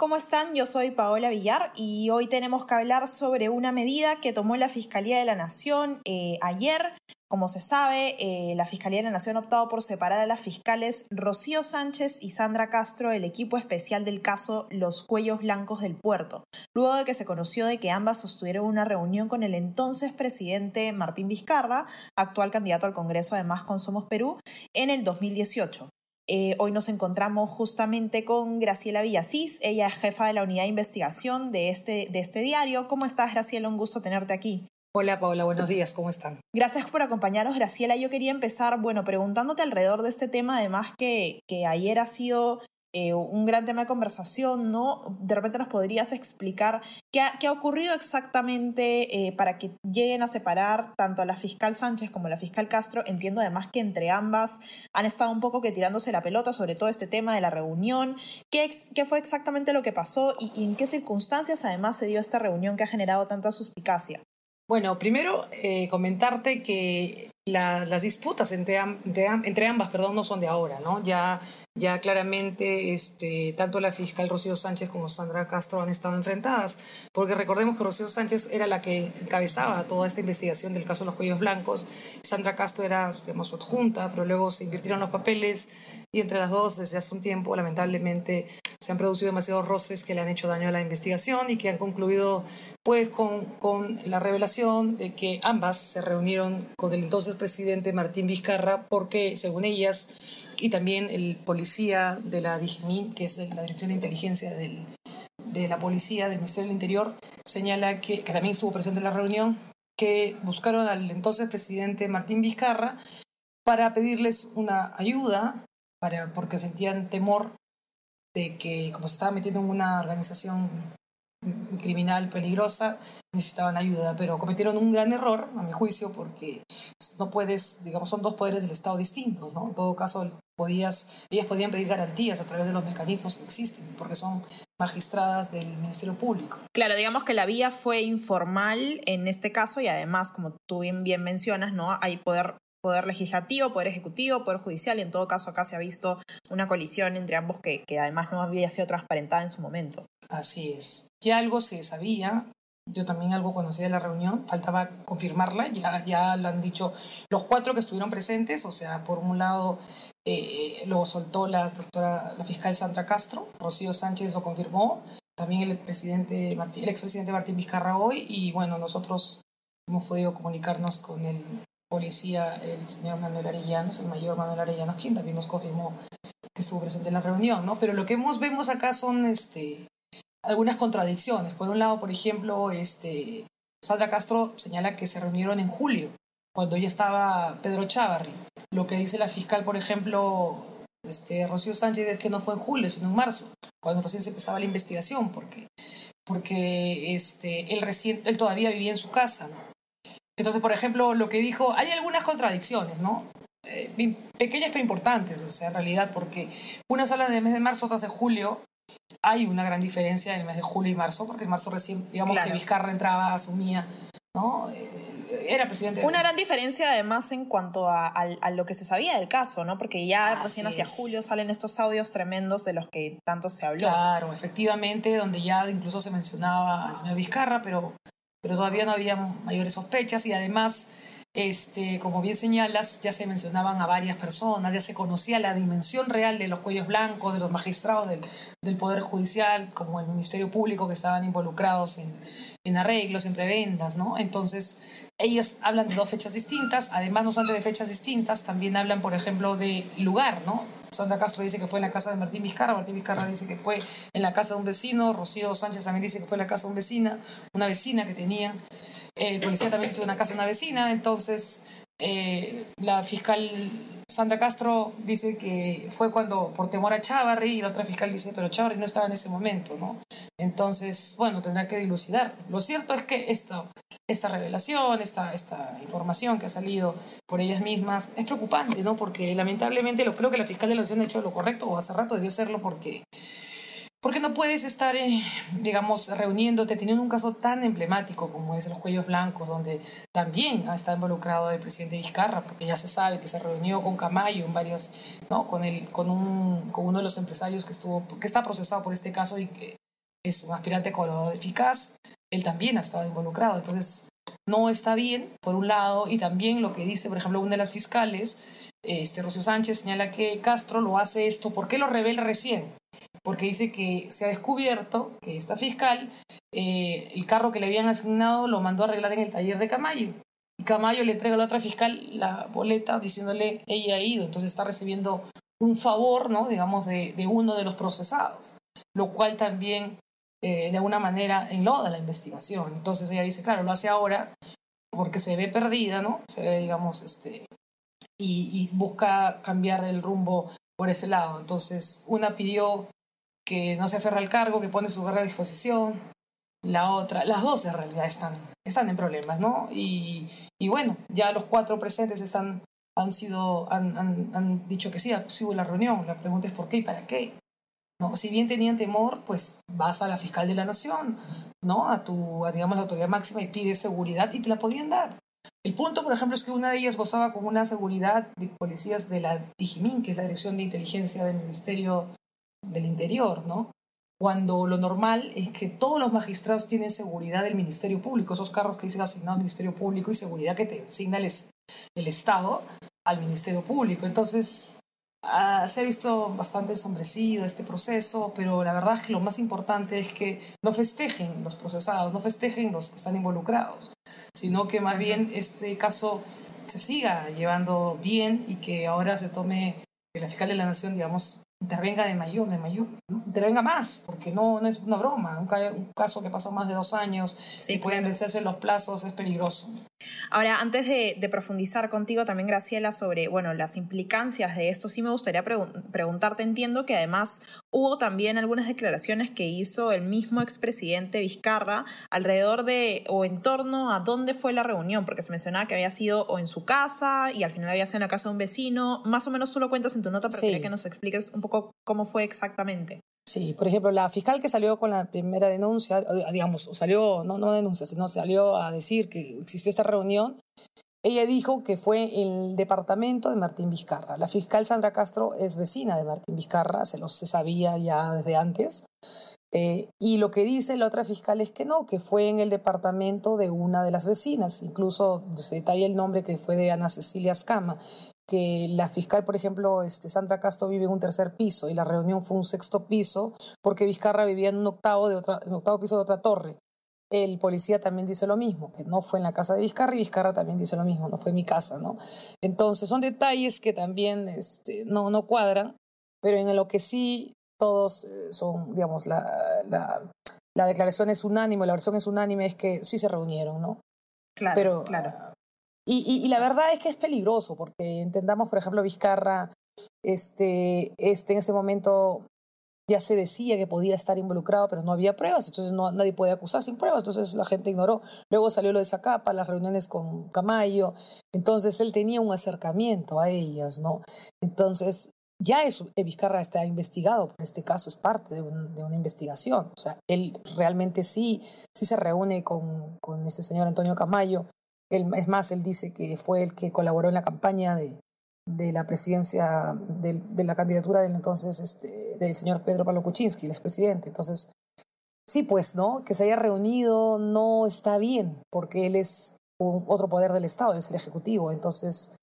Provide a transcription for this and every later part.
¿Cómo están? Yo soy Paola Villar y hoy tenemos que hablar sobre una medida que tomó la Fiscalía de la Nación eh, ayer. Como se sabe, eh, la Fiscalía de la Nación ha optado por separar a las fiscales Rocío Sánchez y Sandra Castro del equipo especial del caso Los Cuellos Blancos del Puerto, luego de que se conoció de que ambas sostuvieron una reunión con el entonces presidente Martín Vizcarra, actual candidato al Congreso de Más con Somos Perú, en el 2018. Eh, hoy nos encontramos justamente con Graciela Villasís, ella es jefa de la unidad de investigación de este, de este diario. ¿Cómo estás, Graciela? Un gusto tenerte aquí. Hola Paola, buenos días, ¿cómo están? Gracias por acompañarnos, Graciela. Yo quería empezar, bueno, preguntándote alrededor de este tema, además que, que ayer ha sido eh, un gran tema de conversación, ¿no? De repente nos podrías explicar qué ha, ocurrido exactamente eh, para que lleguen a separar tanto a la fiscal Sánchez como a la fiscal Castro. Entiendo además que entre ambas han estado un poco que tirándose la pelota sobre todo este tema de la reunión. ¿Qué, fue exactamente lo que pasó y, y, en qué circunstancias además se dio esta reunión que ha generado tanta suspicacia? Bueno, primero eh, comentarte que la, las disputas entre, entre, entre, ambas perdón, no son de ahora, ¿no? Ya, ya claramente este, tanto la fiscal Rocío Sánchez como Sandra Castro han estado enfrentadas, porque recordemos que Rocío Sánchez era la que encabezaba toda esta investigación del caso de los cuellos blancos, Sandra Castro era digamos, su adjunta, pero luego se invirtieron los papeles y entre las dos desde hace un tiempo lamentablemente se han producido demasiados roces que le han hecho daño a la investigación y que han concluido pues con, con la revelación de que ambas se reunieron con el entonces presidente Martín Vizcarra porque, según ellas, y también el policía de la DIGMIN, que es la Dirección de Inteligencia de la Policía del Ministerio del Interior, señala que, que también estuvo presente en la reunión, que buscaron al entonces presidente Martín Vizcarra para pedirles una ayuda, para, porque sentían temor de que, como se estaba metiendo en una organización criminal peligrosa, necesitaban ayuda, pero cometieron un gran error, a mi juicio, porque no puedes, digamos, son dos poderes del Estado distintos, ¿no? En todo caso, podías, ellas podían pedir garantías a través de los mecanismos que existen, porque son magistradas del Ministerio Público. Claro, digamos que la vía fue informal en este caso y además, como tú bien, bien mencionas, ¿no? Hay poder poder legislativo, poder ejecutivo, poder judicial, y en todo caso acá se ha visto una colisión entre ambos que, que además no había sido transparentada en su momento. Así es. Ya algo se sabía, yo también algo conocía de la reunión, faltaba confirmarla, ya, ya la han dicho los cuatro que estuvieron presentes, o sea, por un lado eh, lo soltó la doctora, la fiscal Sandra Castro, Rocío Sánchez lo confirmó, también el presidente Martín, el expresidente Martín Vizcarra hoy, y bueno, nosotros hemos podido comunicarnos con el policía, el señor Manuel Arellanos, el mayor Manuel Arellanos, quien también nos confirmó que estuvo presente en la reunión, ¿no? Pero lo que hemos, vemos acá son este, algunas contradicciones. Por un lado, por ejemplo, este, Sandra Castro señala que se reunieron en julio, cuando ya estaba Pedro Chávarri. Lo que dice la fiscal, por ejemplo, este, Rocío Sánchez, es que no fue en julio, sino en marzo, cuando recién se empezaba la investigación, porque, porque este, él, recién, él todavía vivía en su casa, ¿no? Entonces, por ejemplo, lo que dijo, hay algunas contradicciones, ¿no? Eh, pequeñas pero importantes, o sea, en realidad, porque unas hablan del mes de marzo, otras de julio. Hay una gran diferencia en el mes de julio y marzo, porque en marzo recién, digamos claro. que Vizcarra entraba, asumía, ¿no? Eh, era presidente. Una gran diferencia además en cuanto a, a, a, lo que se sabía del caso, ¿no? Porque ya Así recién hacia es. julio salen estos audios tremendos de los que tanto se habló. Claro, efectivamente, donde ya incluso se mencionaba al señor Vizcarra, pero pero todavía no había mayores sospechas y además, este, como bien señalas, ya se mencionaban a varias personas, ya se conocía la dimensión real de los cuellos blancos, de los magistrados del, del Poder Judicial, como el Ministerio Público, que estaban involucrados en, en arreglos, en prebendas, ¿no? Entonces, ellos hablan de dos fechas distintas, además no solamente de fechas distintas, también hablan, por ejemplo, de lugar, ¿no? Sandra Castro dice que fue en la casa de Martín Vizcarra, Martín Vizcarra dice que fue en la casa de un vecino, Rocío Sánchez también dice que fue en la casa de un vecina, una vecina que tenían, eh, el policía también dice en la casa de una vecina, entonces eh, la fiscal Sandra Castro dice que fue cuando por temor a Chávarri y la otra fiscal dice, pero Chávarri no estaba en ese momento, ¿no? Entonces, bueno, tendrá que dilucidar. Lo cierto es que esto, esta revelación, esta, esta información que ha salido por ellas mismas, es preocupante, ¿no? Porque lamentablemente lo, creo que la fiscal de la Nación ha hecho lo correcto, o hace rato debió hacerlo porque porque no puedes estar, eh, digamos, reuniéndote, teniendo un caso tan emblemático como es los cuellos blancos, donde también está involucrado el presidente Vizcarra, porque ya se sabe que se reunió con Camayo en varias, ¿no? con, el, con, un, con uno de los empresarios que, estuvo, que está procesado por este caso y que es un aspirante colaborador eficaz, él también ha estado involucrado. Entonces, no está bien, por un lado, y también lo que dice, por ejemplo, una de las fiscales, este, Rocío Sánchez, señala que Castro lo hace esto, ¿por qué lo revela recién? Porque dice que se ha descubierto que esta fiscal, eh, el carro que le habían asignado lo mandó a arreglar en el taller de Camayo. Y Camayo le entrega a la otra fiscal la boleta diciéndole ella ha ido, entonces está recibiendo un favor, ¿no? digamos, de, uno de los procesados, lo cual también eh, de alguna manera enloda la investigación. Entonces ella dice, claro, lo hace ahora porque se ve perdida, ¿no? Se ve, digamos, este, y, y busca cambiar el rumbo por ese lado. Entonces, una pidió que no se aferra al cargo, que pone su guerra a disposición. La otra, las dos en realidad están, están en problemas, ¿no? Y, y bueno, ya los cuatro presentes están, han, sido, han, han, han dicho que sí, hubo la reunión. La pregunta es por qué y para qué. ¿No? Si bien tenían temor, pues vas a la fiscal de la nación, ¿no? A tu, digamos, la autoridad máxima y pides seguridad y te la podían dar. El punto, por ejemplo, es que una de ellas gozaba con una seguridad de policías de la DIGIMIN, que es la Dirección de Inteligencia del Ministerio del Interior, ¿no? Cuando lo normal es que todos los magistrados tienen seguridad del Ministerio Público, esos carros que dicen asignados al Ministerio Público y seguridad que te asigna el, Estado al Ministerio Público. Entonces, ah, se ha visto bastante ensombrecido este proceso, pero la verdad es que lo más importante es que no festejen los procesados, no festejen los que están involucrados, sino que más bien este caso se siga llevando bien y que ahora se tome, que la fiscal de la Nación, digamos, intervenga de mayor, de mayor, intervenga más, porque no, no es una broma. Un, caso que pasa más de dos años y pueden vencerse los plazos es peligroso. Ahora, antes de, profundizar contigo también, Graciela, sobre bueno, las implicancias de esto, sí me gustaría preguntarte, entiendo que además hubo también algunas declaraciones que hizo el mismo expresidente Vizcarra alrededor de o en torno a dónde fue la reunión, porque se mencionaba que había sido o en su casa y al final había sido en la casa de un vecino. Más o menos tú lo cuentas en tu nota, pero quería que nos expliques un poco cómo fue exactamente. Sí, por ejemplo, la fiscal que salió con la primera denuncia, digamos, salió, no, no denuncia, sino salió a decir que existió esta reunión, ella dijo que fue el departamento de Martín Vizcarra. La fiscal Sandra Castro es vecina de Martín Vizcarra, se lo se sabía ya desde antes. Eh, y lo que dice la otra fiscal es que no, que fue en el departamento de una de las vecinas. Incluso se detalla el nombre que fue de Ana Cecilia Escama que la fiscal, por ejemplo, este, Sandra Castro vive en un tercer piso y la reunión fue un sexto piso porque Vizcarra vivía en un octavo, de octavo piso de otra torre. El policía también dice lo mismo, que no fue en la casa de Vizcarra y Vizcarra también dice lo mismo, no fue en mi casa, ¿no? Entonces son detalles que también este, no, no cuadran, pero en lo que sí todos eh, son, digamos, la, la, la declaración es unánime, la versión es unánime, es que sí se reunieron, ¿no? Claro, pero, claro. Y, la verdad es que es peligroso, porque entendamos, por ejemplo, Vizcarra, este, este, en ese momento ya se decía que podía estar involucrado, pero no había pruebas, entonces no, nadie puede acusar sin pruebas, entonces la gente ignoró. Luego salió lo de Zacapa, las reuniones con Camayo, entonces él tenía un acercamiento a ellas, ¿no? Entonces, ya es, eh, Vizcarra está investigado por este caso, es parte de, de, una investigación, o sea, él realmente sí, sí se reúne con, con este señor Antonio Camayo es más, él dice que fue el que colaboró en la campaña de, de la presidencia, de, de, la candidatura del entonces este, del señor Pedro Pablo Kuczynski, el expresidente. Entonces, sí, pues, ¿no? Que se haya reunido no está bien, porque él es otro poder del Estado, es el Ejecutivo. Entonces,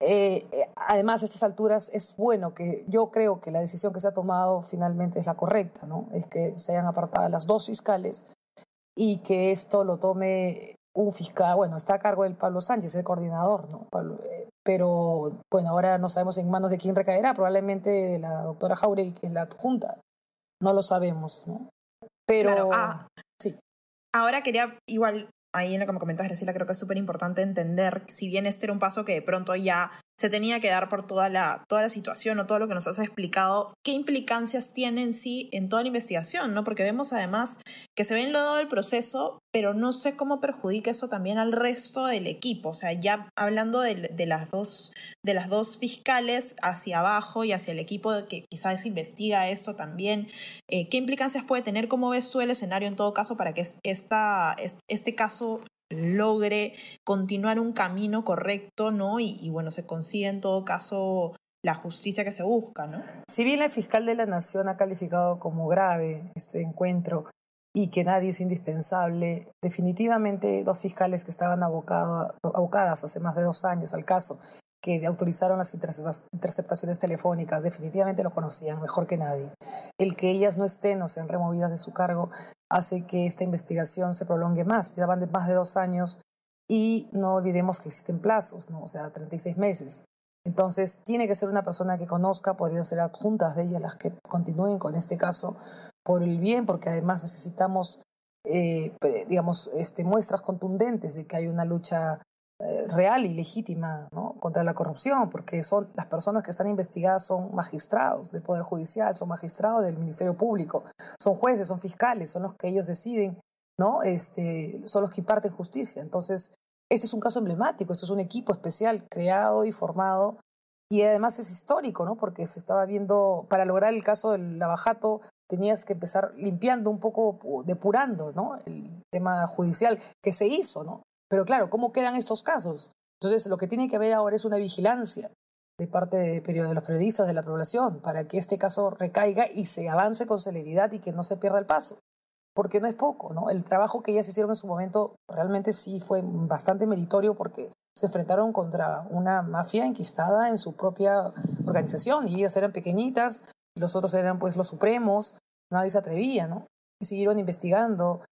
eh, eh, además, a estas alturas es bueno que yo creo que la decisión que se ha tomado finalmente es la correcta, ¿no? Es que se hayan apartado las dos fiscales y que esto lo tome un fiscal, bueno, está a cargo del Pablo Sánchez, el coordinador, ¿no? Eh, pero bueno, ahora no sabemos en manos de quién recaerá, probablemente de la doctora Jauregui, que es la adjunta, no lo sabemos, ¿no? Pero ah, sí. Ahora quería igual ahí en lo que me comentas, Graciela, creo que es súper importante entender, si bien este era un paso que de pronto ya se tenía que dar por toda la, toda la situación o todo lo que nos has explicado, qué implicancias tiene en sí en toda la investigación, ¿no? Porque vemos además que se ve enlodado el proceso, pero no sé cómo perjudica eso también al resto del equipo. O sea, ya hablando de, de las, dos, de las dos fiscales hacia abajo y hacia el equipo que quizás investiga eso también, eh, ¿qué implicancias puede tener? ¿Cómo ves tú el escenario en todo caso para que esta, este caso logre continuar un camino correcto, ¿no? Y, bueno, se consigue en todo caso la justicia que se busca, ¿no? Si bien el fiscal de la Nación ha calificado como grave este encuentro y que nadie es indispensable, definitivamente dos fiscales que estaban abocadas hace más de dos años al caso que autorizaron las interceptaciones telefónicas definitivamente lo conocían mejor que nadie. El que ellas no estén o sean removidas de su cargo hace que esta investigación se prolongue más. Ya de más de dos años y no olvidemos que existen plazos, ¿no? o sea, 36 meses. Entonces, tiene que ser una persona que conozca, podría ser adjuntas de ellas las que continúen con este caso por el bien, porque además necesitamos, eh, digamos, este, muestras contundentes de que hay una lucha real y legítima contra la corrupción, porque son las personas que están investigadas son magistrados del Poder Judicial, son magistrados del Ministerio Público, son jueces, son fiscales, son los que ellos deciden, ¿no? Este, son los que imparten justicia. Entonces, este es un caso emblemático, este es un equipo especial creado y formado y además es histórico, ¿no? Porque se estaba viendo, para lograr el caso del lavajato, tenías que empezar limpiando un poco, depurando, ¿no? El tema judicial que se hizo, ¿no? Pero claro, ¿cómo quedan estos casos? Entonces, lo que tiene que haber ahora es una vigilancia de parte de, los periodistas, de la población, para que este caso recaiga y se avance con celeridad y que no se pierda el paso. Porque no es poco, ¿no? El trabajo que ellas hicieron en su momento realmente sí fue bastante meritorio porque se enfrentaron contra una mafia enquistada en su propia organización y ellas eran pequeñitas y los otros eran pues los supremos, nadie se atrevía, ¿no? Y siguieron investigando,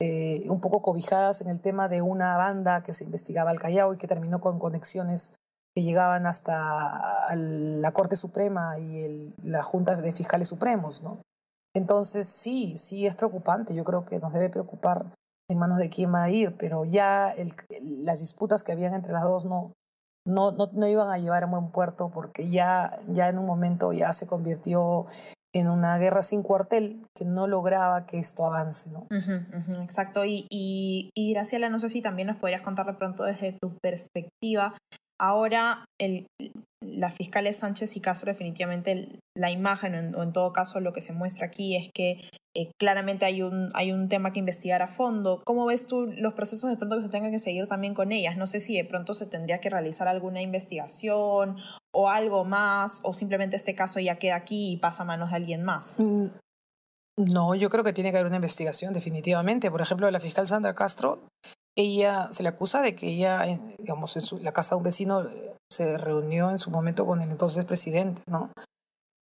eh, un poco cobijadas en el tema de una banda que se investigaba al Callao y que terminó con conexiones que llegaban hasta la Corte Suprema y la Junta de Fiscales Supremos, ¿no? Entonces sí, sí es preocupante. Yo creo que nos debe preocupar en manos de quién va a ir, pero ya las disputas que habían entre las dos no, no, no, no, iban a llevar a buen puerto porque ya, ya en un momento ya se convirtió en una guerra sin cuartel que no lograba que esto avance, ¿no? exacto. Y, y, y Graciela, no sé si también nos podrías contar de pronto desde tu perspectiva. Ahora, el, la fiscales Sánchez y Castro, definitivamente la imagen, o en, todo caso lo que se muestra aquí, es que eh, claramente hay un, hay un tema que investigar a fondo. ¿Cómo ves tú los procesos de pronto que se tengan que seguir también con ellas? No sé si de pronto se tendría que realizar alguna investigación o algo más, o simplemente este caso ya queda aquí y pasa a manos de alguien más. Mm, no, yo creo que tiene que haber una investigación, definitivamente. Por ejemplo, la fiscal Sandra Castro, ella se le acusa de que ella, digamos, en la casa de un vecino eh, se reunió en su momento con el entonces presidente, ¿no?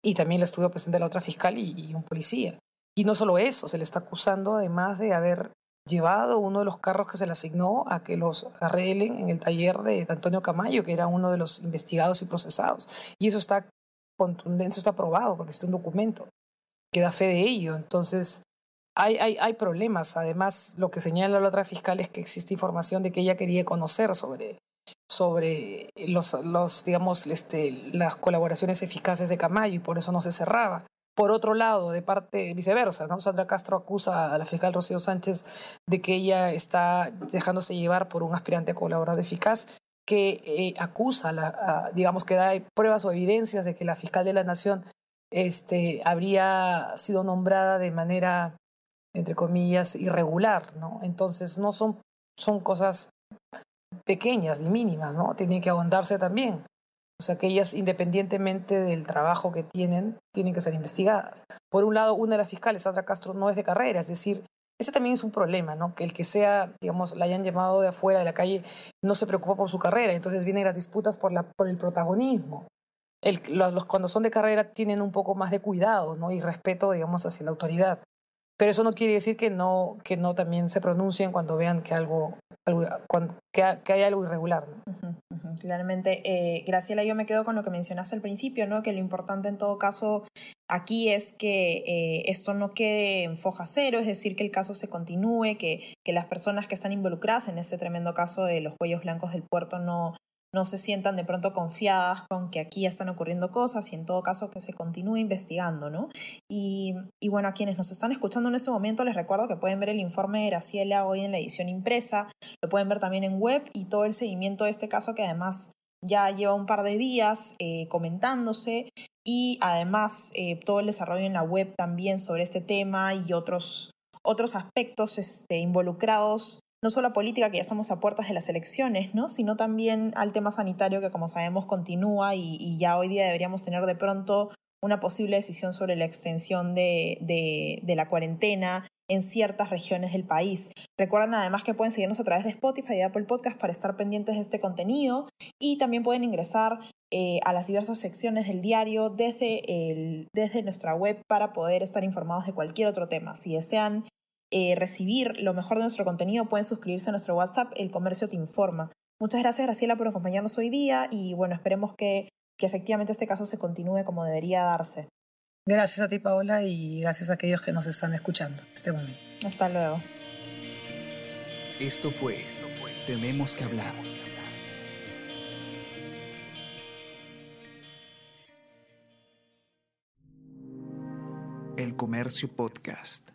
Y también la estuvo presente la otra fiscal y un policía. Y no solo eso, se le está acusando además de haber llevado uno de los carros que se le asignó a que los arreglen en el taller de Antonio Camayo, que era uno de los investigados y procesados. Y eso está contundente, está probado porque es un documento que da fe de ello. Entonces, hay, hay, hay problemas. Además, lo que señala la otra fiscal es que existe información de que ella quería conocer sobre, sobre los, los, digamos, este, las colaboraciones eficaces de Camayo y por eso no se cerraba. Por otro lado, de parte viceversa, ¿no? Sandra Castro acusa a la fiscal Rocío Sánchez de que ella está dejándose llevar por un aspirante colaborador eficaz que eh, acusa, la, digamos que da pruebas o evidencias de que la fiscal de la Nación este, habría sido nombrada de manera, entre comillas, irregular, ¿no? Entonces no son, son cosas pequeñas y mínimas, ¿no? Tienen que ahondarse también. O sea, que ellas, independientemente del trabajo que tienen, tienen que ser investigadas. Por un lado, una de las fiscales, Sandra Castro, no es de carrera, es decir, ese también es un problema, ¿no? Que el que sea, digamos, la hayan llamado de afuera de la calle, no se preocupa por su carrera, entonces vienen las disputas por, la, por el protagonismo. El, los, cuando son de carrera tienen un poco más de cuidado, ¿no? Y respeto, digamos, hacia la autoridad. Pero eso no quiere decir que no, que no también se pronuncien cuando vean que algo, que, hay algo irregular. Claramente, eh, Graciela, yo me quedo con lo que mencionaste al principio, ¿no? Que lo importante en todo caso aquí es que eh, esto no quede en foja cero, es decir, que el caso se continúe, que, que las personas que están involucradas en este tremendo caso de los cuellos blancos del puerto no, no se sientan de pronto confiadas con que aquí ya están ocurriendo cosas y en todo caso que se continúe investigando, ¿no? Y, bueno, a quienes nos están escuchando en este momento les recuerdo que pueden ver el informe de Graciela hoy en la edición impresa, lo pueden ver también en web y todo el seguimiento de este caso que además ya lleva un par de días eh, comentándose y además eh, todo el desarrollo en la web también sobre este tema y otros, otros aspectos este, involucrados, no solo a política, que ya estamos a puertas de las elecciones, ¿no? sino también al tema sanitario que como sabemos continúa y, ya hoy día deberíamos tener de pronto una posible decisión sobre la extensión de, de, la cuarentena en ciertas regiones del país. Recuerden además que pueden seguirnos a través de Spotify y Apple Podcast para estar pendientes de este contenido y también pueden ingresar eh, a las diversas secciones del diario desde, el, desde nuestra web para poder estar informados de cualquier otro tema. Si desean eh, recibir lo mejor de nuestro contenido, pueden suscribirse a nuestro WhatsApp, El Comercio Te Informa. Muchas gracias, Graciela, por acompañarnos hoy día y bueno, esperemos que, que efectivamente este caso se continúe como debería darse. Gracias a ti, Paola, y gracias a aquellos que nos están escuchando este momento. Hasta luego. Esto fue Tenemos que hablar. El Comercio Podcast.